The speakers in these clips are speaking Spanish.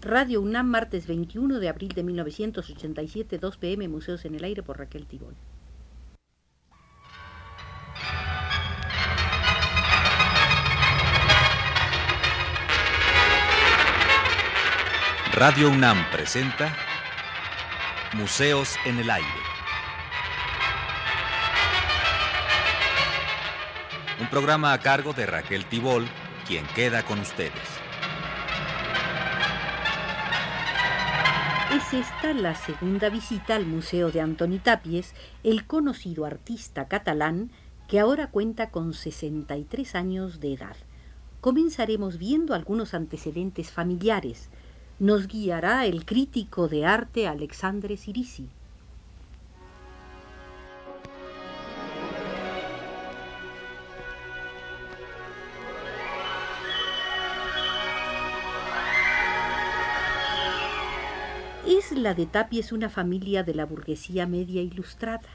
Radio UNAM, martes 21 de abril de 1987, 2 pm, Museos en el Aire por Raquel Tibón. Radio UNAM presenta Museos en el Aire. Un programa a cargo de Raquel Tibol, quien queda con ustedes. Es esta la segunda visita al Museo de Antoni Tapies, el conocido artista catalán que ahora cuenta con 63 años de edad. Comenzaremos viendo algunos antecedentes familiares. Nos guiará el crítico de arte Alexandre Sirisi. Es la de Tapies una familia de la burguesía media ilustrada.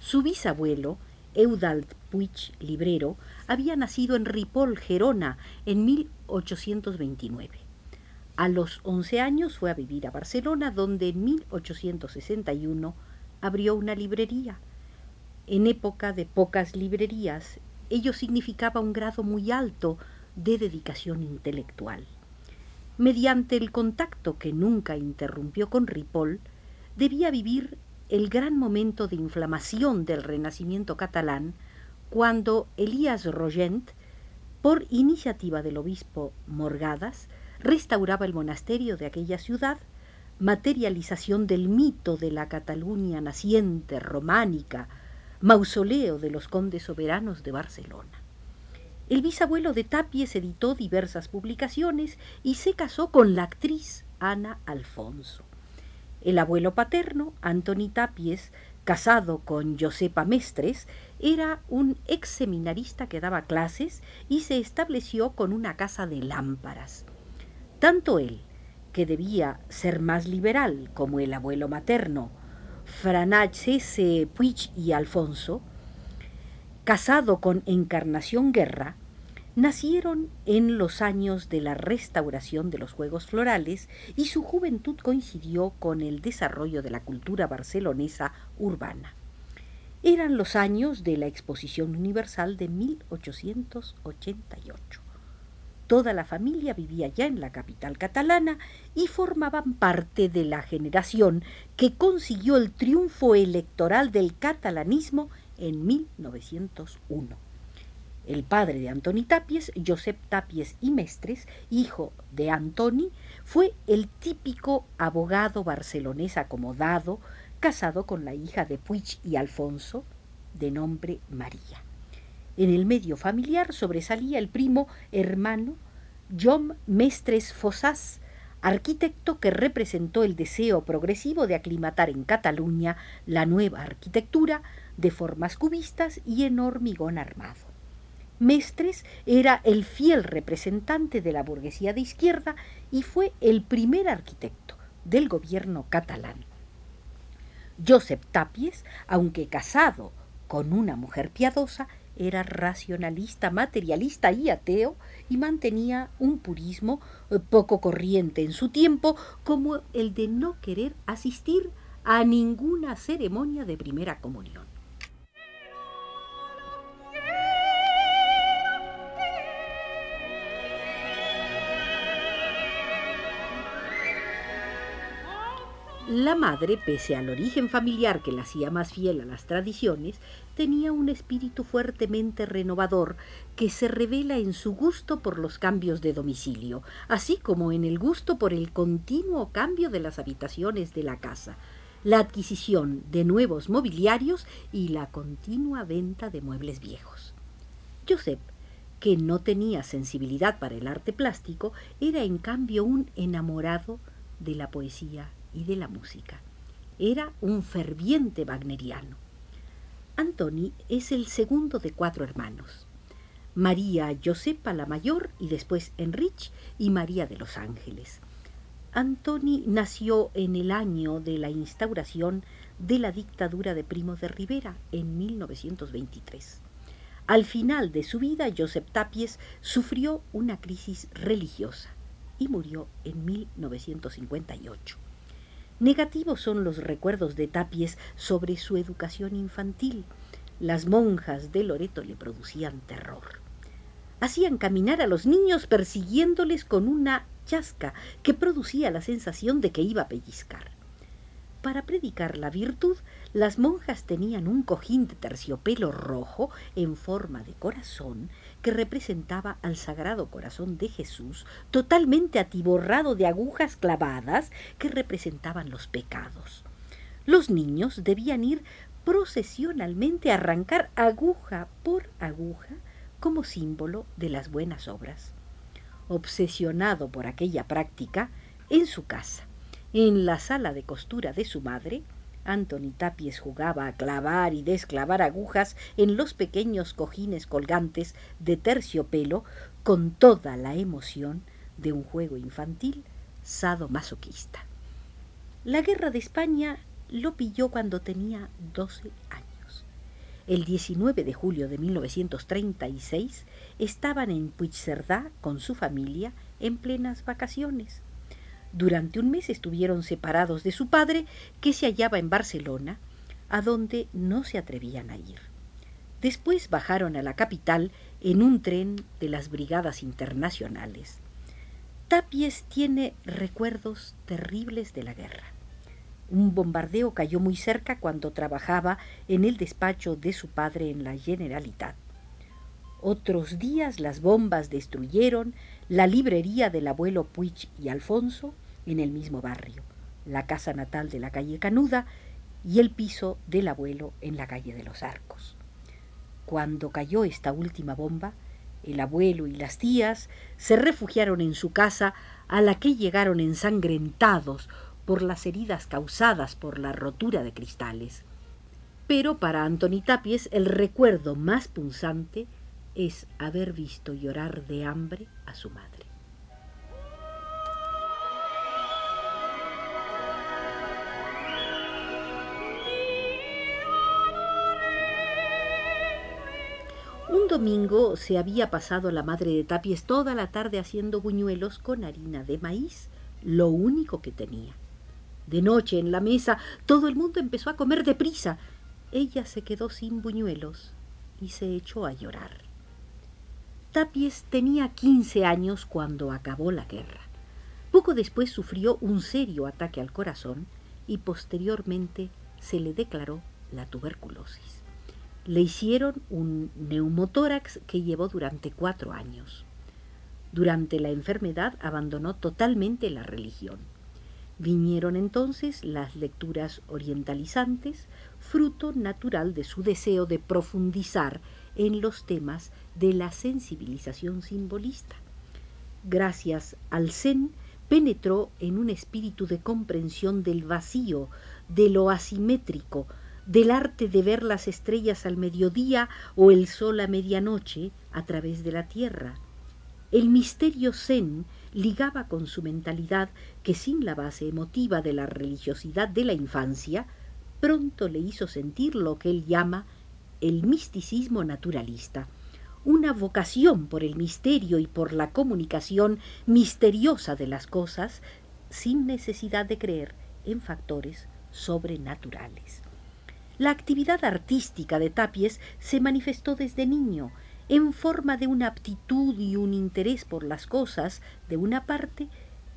Su bisabuelo, Eudald Puig Librero, había nacido en Ripoll, Gerona, en 1829. A los 11 años fue a vivir a Barcelona, donde en 1861 abrió una librería. En época de pocas librerías, ello significaba un grado muy alto de dedicación intelectual. Mediante el contacto que nunca interrumpió con Ripoll, debía vivir el gran momento de inflamación del renacimiento catalán cuando Elías Rogent, por iniciativa del obispo Morgadas, restauraba el monasterio de aquella ciudad, materialización del mito de la Cataluña naciente románica, mausoleo de los condes soberanos de Barcelona. El bisabuelo de Tapies editó diversas publicaciones y se casó con la actriz Ana Alfonso. El abuelo paterno, Antoni Tapies, casado con Josepa Mestres, era un ex seminarista que daba clases y se estableció con una casa de lámparas. Tanto él, que debía ser más liberal como el abuelo materno, Franachese Puig y Alfonso, casado con Encarnación Guerra, nacieron en los años de la restauración de los Juegos Florales y su juventud coincidió con el desarrollo de la cultura barcelonesa urbana. Eran los años de la Exposición Universal de 1888. Toda la familia vivía ya en la capital catalana y formaban parte de la generación que consiguió el triunfo electoral del catalanismo en 1901. El padre de Antoni Tapies, Josep Tapies y Mestres, hijo de Antoni, fue el típico abogado barcelonés acomodado, casado con la hija de Puig y Alfonso, de nombre María. En el medio familiar sobresalía el primo hermano John Mestres Fossás, arquitecto que representó el deseo progresivo de aclimatar en Cataluña la nueva arquitectura de formas cubistas y en hormigón armado. Mestres era el fiel representante de la burguesía de izquierda y fue el primer arquitecto del gobierno catalán. Josep Tapies, aunque casado con una mujer piadosa, era racionalista, materialista y ateo y mantenía un purismo eh, poco corriente en su tiempo como el de no querer asistir a ninguna ceremonia de primera comunión. La madre, pese al origen familiar que la hacía más fiel a las tradiciones, tenía un espíritu fuertemente renovador que se revela en su gusto por los cambios de domicilio, así como en el gusto por el continuo cambio de las habitaciones de la casa, la adquisición de nuevos mobiliarios y la continua venta de muebles viejos. Josep, que no tenía sensibilidad para el arte plástico, era en cambio un enamorado de la poesía y de la música. Era un ferviente wagneriano. Antoni es el segundo de cuatro hermanos. María Josepa la mayor y después Enrich y María de los Ángeles. Antoni nació en el año de la instauración de la dictadura de Primo de Rivera en 1923. Al final de su vida, Josep Tapies sufrió una crisis religiosa y murió en 1958. Negativos son los recuerdos de Tapies sobre su educación infantil. Las monjas de Loreto le producían terror. Hacían caminar a los niños persiguiéndoles con una chasca que producía la sensación de que iba a pellizcar. Para predicar la virtud, las monjas tenían un cojín de terciopelo rojo en forma de corazón que representaba al Sagrado Corazón de Jesús, totalmente atiborrado de agujas clavadas que representaban los pecados. Los niños debían ir procesionalmente a arrancar aguja por aguja como símbolo de las buenas obras. Obsesionado por aquella práctica, en su casa, en la sala de costura de su madre, Anthony Tapies jugaba a clavar y desclavar agujas en los pequeños cojines colgantes de terciopelo con toda la emoción de un juego infantil sadomasoquista. La guerra de España lo pilló cuando tenía doce años. El 19 de julio de 1936 estaban en Puigcerdá con su familia en plenas vacaciones. Durante un mes estuvieron separados de su padre, que se hallaba en Barcelona, a donde no se atrevían a ir. Después bajaron a la capital en un tren de las brigadas internacionales. Tapies tiene recuerdos terribles de la guerra. Un bombardeo cayó muy cerca cuando trabajaba en el despacho de su padre en la Generalitat. Otros días las bombas destruyeron la librería del abuelo Puig y Alfonso en el mismo barrio, la casa natal de la calle Canuda y el piso del abuelo en la calle de los Arcos. Cuando cayó esta última bomba, el abuelo y las tías se refugiaron en su casa a la que llegaron ensangrentados por las heridas causadas por la rotura de cristales. Pero para Antoni Tapies el recuerdo más punzante es haber visto llorar de hambre a su madre. Domingo se había pasado la madre de Tapies toda la tarde haciendo buñuelos con harina de maíz, lo único que tenía. De noche en la mesa todo el mundo empezó a comer deprisa. Ella se quedó sin buñuelos y se echó a llorar. Tapies tenía quince años cuando acabó la guerra. Poco después sufrió un serio ataque al corazón y posteriormente se le declaró la tuberculosis. Le hicieron un neumotórax que llevó durante cuatro años. Durante la enfermedad abandonó totalmente la religión. Vinieron entonces las lecturas orientalizantes, fruto natural de su deseo de profundizar en los temas de la sensibilización simbolista. Gracias al Zen, penetró en un espíritu de comprensión del vacío, de lo asimétrico, del arte de ver las estrellas al mediodía o el sol a medianoche a través de la tierra. El misterio zen ligaba con su mentalidad que sin la base emotiva de la religiosidad de la infancia, pronto le hizo sentir lo que él llama el misticismo naturalista, una vocación por el misterio y por la comunicación misteriosa de las cosas sin necesidad de creer en factores sobrenaturales. La actividad artística de Tapies se manifestó desde niño, en forma de una aptitud y un interés por las cosas, de una parte,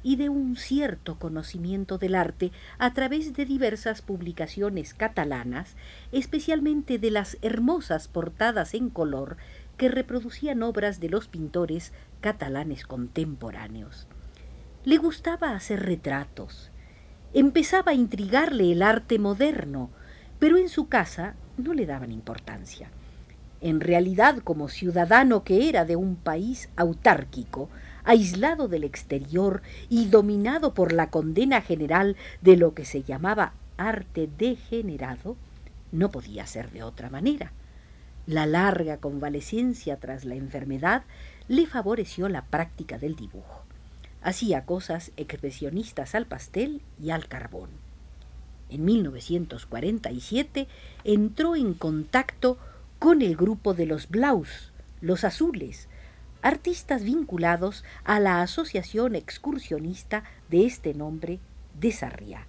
y de un cierto conocimiento del arte a través de diversas publicaciones catalanas, especialmente de las hermosas portadas en color que reproducían obras de los pintores catalanes contemporáneos. Le gustaba hacer retratos. Empezaba a intrigarle el arte moderno, pero en su casa no le daban importancia. En realidad, como ciudadano que era de un país autárquico, aislado del exterior y dominado por la condena general de lo que se llamaba arte degenerado, no podía ser de otra manera. La larga convalecencia tras la enfermedad le favoreció la práctica del dibujo. Hacía cosas expresionistas al pastel y al carbón en 1947 entró en contacto con el grupo de los Blaus, los azules, artistas vinculados a la asociación excursionista de este nombre de Sarriá.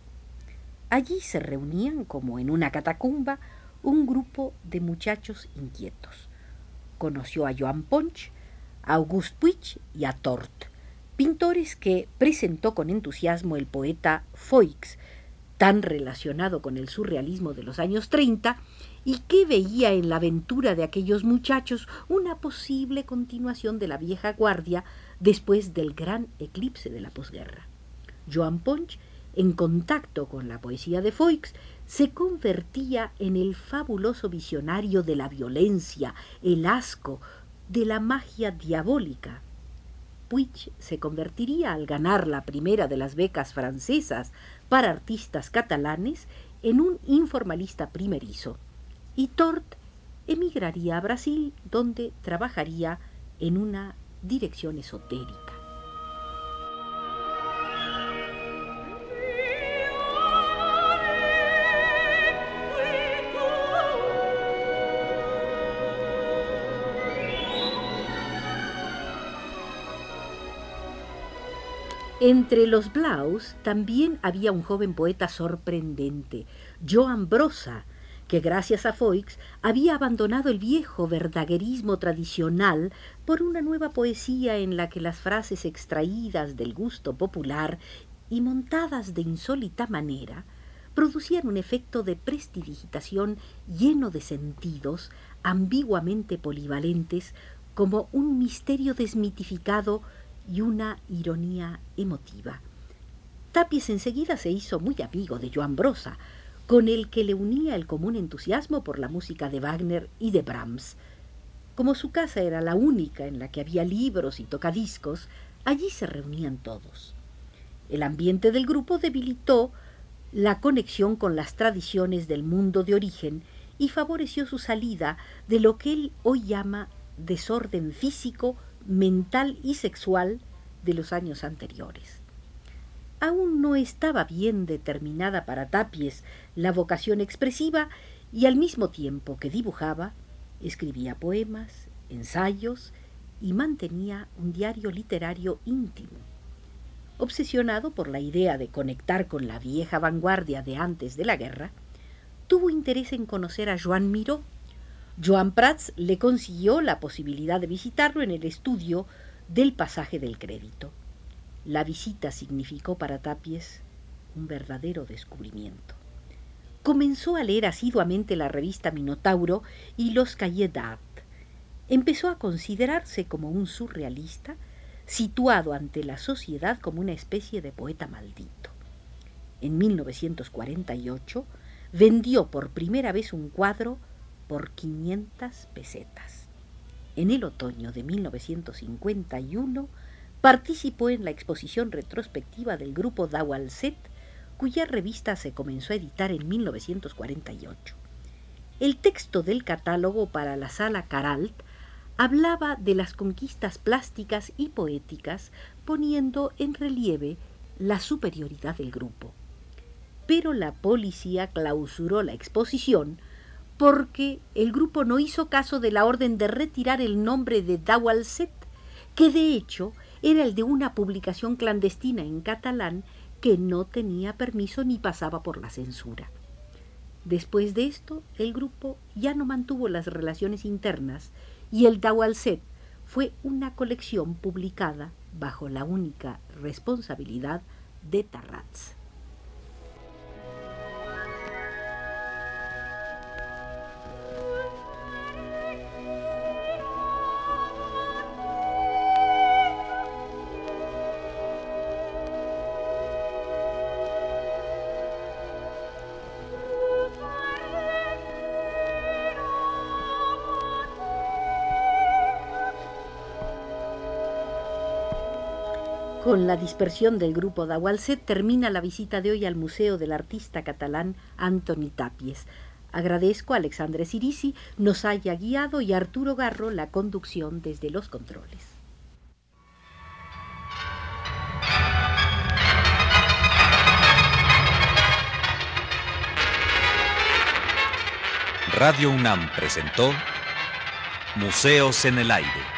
Allí se reunían, como en una catacumba, un grupo de muchachos inquietos. Conoció a Joan Ponch, a Auguste Puig y a Tort, pintores que presentó con entusiasmo el poeta Foix, tan relacionado con el surrealismo de los años 30, y que veía en la aventura de aquellos muchachos una posible continuación de la vieja guardia después del gran eclipse de la posguerra. Joan Ponch, en contacto con la poesía de Foix, se convertía en el fabuloso visionario de la violencia, el asco, de la magia diabólica. Puig se convertiría al ganar la primera de las becas francesas para artistas catalanes en un informalista primerizo y Tort emigraría a Brasil donde trabajaría en una dirección esotérica. Entre los Blaus también había un joven poeta sorprendente, Joan Brosa, que gracias a Foix había abandonado el viejo verdaguerismo tradicional por una nueva poesía en la que las frases extraídas del gusto popular y montadas de insólita manera producían un efecto de prestidigitación lleno de sentidos ambiguamente polivalentes como un misterio desmitificado y una ironía emotiva. Tapies enseguida se hizo muy amigo de Joan Brosa, con el que le unía el común entusiasmo por la música de Wagner y de Brahms. Como su casa era la única en la que había libros y tocadiscos, allí se reunían todos. El ambiente del grupo debilitó la conexión con las tradiciones del mundo de origen y favoreció su salida de lo que él hoy llama desorden físico mental y sexual de los años anteriores. Aún no estaba bien determinada para Tapies la vocación expresiva y al mismo tiempo que dibujaba, escribía poemas, ensayos y mantenía un diario literario íntimo. Obsesionado por la idea de conectar con la vieja vanguardia de antes de la guerra, tuvo interés en conocer a Joan Miró, Joan Prats le consiguió la posibilidad de visitarlo en el estudio del pasaje del crédito. La visita significó para Tapies un verdadero descubrimiento. Comenzó a leer asiduamente la revista Minotauro y los Cahiers d'Art. Empezó a considerarse como un surrealista, situado ante la sociedad como una especie de poeta maldito. En 1948 vendió por primera vez un cuadro por 500 pesetas. En el otoño de 1951 participó en la exposición retrospectiva del grupo Dawalset, cuya revista se comenzó a editar en 1948. El texto del catálogo para la sala Caralt hablaba de las conquistas plásticas y poéticas, poniendo en relieve la superioridad del grupo. Pero la policía clausuró la exposición porque el grupo no hizo caso de la orden de retirar el nombre de Dawalset, que de hecho era el de una publicación clandestina en catalán que no tenía permiso ni pasaba por la censura. Después de esto, el grupo ya no mantuvo las relaciones internas y el Dawalset fue una colección publicada bajo la única responsabilidad de Tarrats. Con la dispersión del grupo Dawalset termina la visita de hoy al Museo del Artista Catalán Antoni Tapies. Agradezco a Alexandre Sirisi nos haya guiado y a Arturo Garro la conducción desde los controles. Radio UNAM presentó Museos en el Aire.